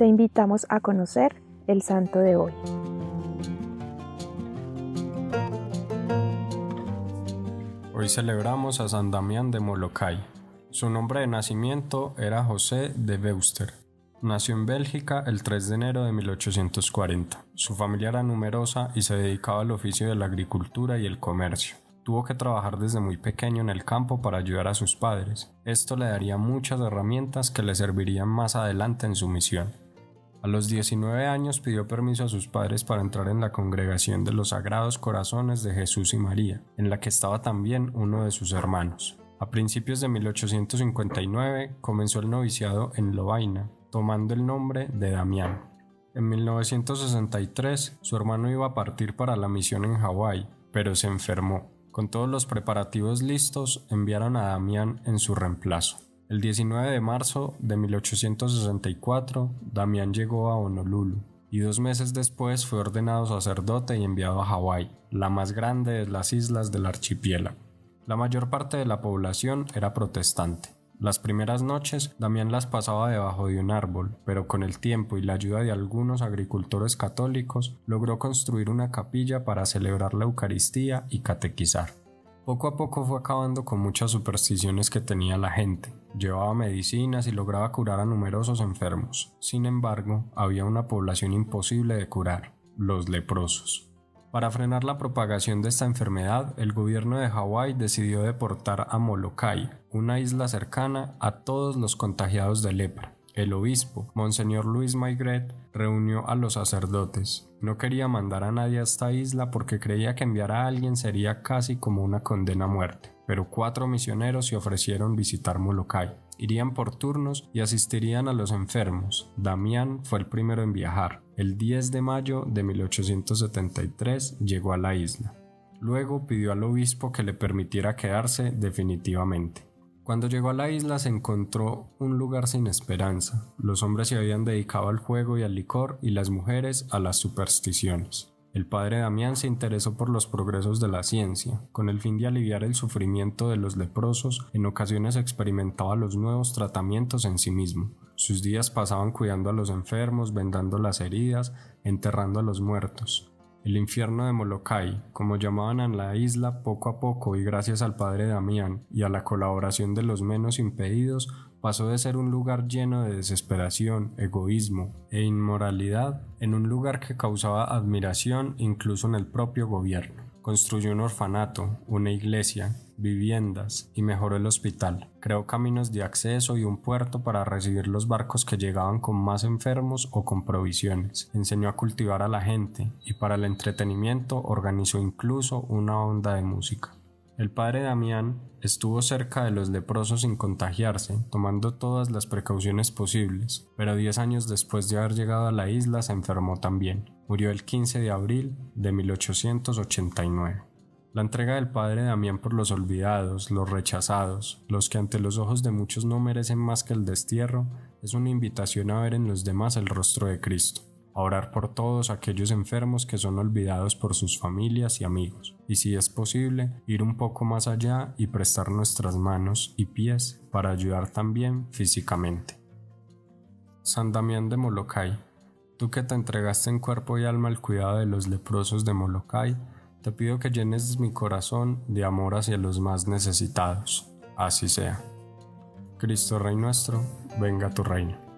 te invitamos a conocer el santo de hoy. Hoy celebramos a San Damián de Molokai. Su nombre de nacimiento era José de Beuster. Nació en Bélgica el 3 de enero de 1840. Su familia era numerosa y se dedicaba al oficio de la agricultura y el comercio. Tuvo que trabajar desde muy pequeño en el campo para ayudar a sus padres. Esto le daría muchas herramientas que le servirían más adelante en su misión. A los 19 años pidió permiso a sus padres para entrar en la congregación de los Sagrados Corazones de Jesús y María, en la que estaba también uno de sus hermanos. A principios de 1859 comenzó el noviciado en Lovaina, tomando el nombre de Damián. En 1963 su hermano iba a partir para la misión en Hawái, pero se enfermó. Con todos los preparativos listos, enviaron a Damián en su reemplazo. El 19 de marzo de 1864, Damián llegó a Honolulu y dos meses después fue ordenado sacerdote y enviado a Hawái, la más grande de las islas del archipiélago. La mayor parte de la población era protestante. Las primeras noches Damián las pasaba debajo de un árbol, pero con el tiempo y la ayuda de algunos agricultores católicos logró construir una capilla para celebrar la Eucaristía y catequizar. Poco a poco fue acabando con muchas supersticiones que tenía la gente. Llevaba medicinas y lograba curar a numerosos enfermos. Sin embargo, había una población imposible de curar, los leprosos. Para frenar la propagación de esta enfermedad, el gobierno de Hawái decidió deportar a Molokai, una isla cercana, a todos los contagiados de lepra. El obispo, Monseñor Luis Maigret, reunió a los sacerdotes. No quería mandar a nadie a esta isla porque creía que enviar a alguien sería casi como una condena a muerte. Pero cuatro misioneros se ofrecieron visitar Molokai. Irían por turnos y asistirían a los enfermos. Damián fue el primero en viajar. El 10 de mayo de 1873 llegó a la isla. Luego pidió al obispo que le permitiera quedarse definitivamente. Cuando llegó a la isla se encontró un lugar sin esperanza. Los hombres se habían dedicado al juego y al licor y las mujeres a las supersticiones. El padre Damián se interesó por los progresos de la ciencia. Con el fin de aliviar el sufrimiento de los leprosos, en ocasiones experimentaba los nuevos tratamientos en sí mismo. Sus días pasaban cuidando a los enfermos, vendando las heridas, enterrando a los muertos. El infierno de Molokai, como llamaban a la isla poco a poco y gracias al padre Damián y a la colaboración de los menos impedidos, pasó de ser un lugar lleno de desesperación, egoísmo e inmoralidad en un lugar que causaba admiración incluso en el propio gobierno. Construyó un orfanato, una iglesia, viviendas y mejoró el hospital. Creó caminos de acceso y un puerto para recibir los barcos que llegaban con más enfermos o con provisiones. Enseñó a cultivar a la gente y para el entretenimiento organizó incluso una onda de música. El padre Damián estuvo cerca de los leprosos sin contagiarse, tomando todas las precauciones posibles, pero diez años después de haber llegado a la isla se enfermó también. Murió el 15 de abril de 1889. La entrega del padre Damián por los olvidados, los rechazados, los que ante los ojos de muchos no merecen más que el destierro, es una invitación a ver en los demás el rostro de Cristo a orar por todos aquellos enfermos que son olvidados por sus familias y amigos, y si es posible, ir un poco más allá y prestar nuestras manos y pies para ayudar también físicamente. San Damián de Molokai, tú que te entregaste en cuerpo y alma al cuidado de los leprosos de Molokai, te pido que llenes mi corazón de amor hacia los más necesitados. Así sea. Cristo Rey nuestro, venga tu reino.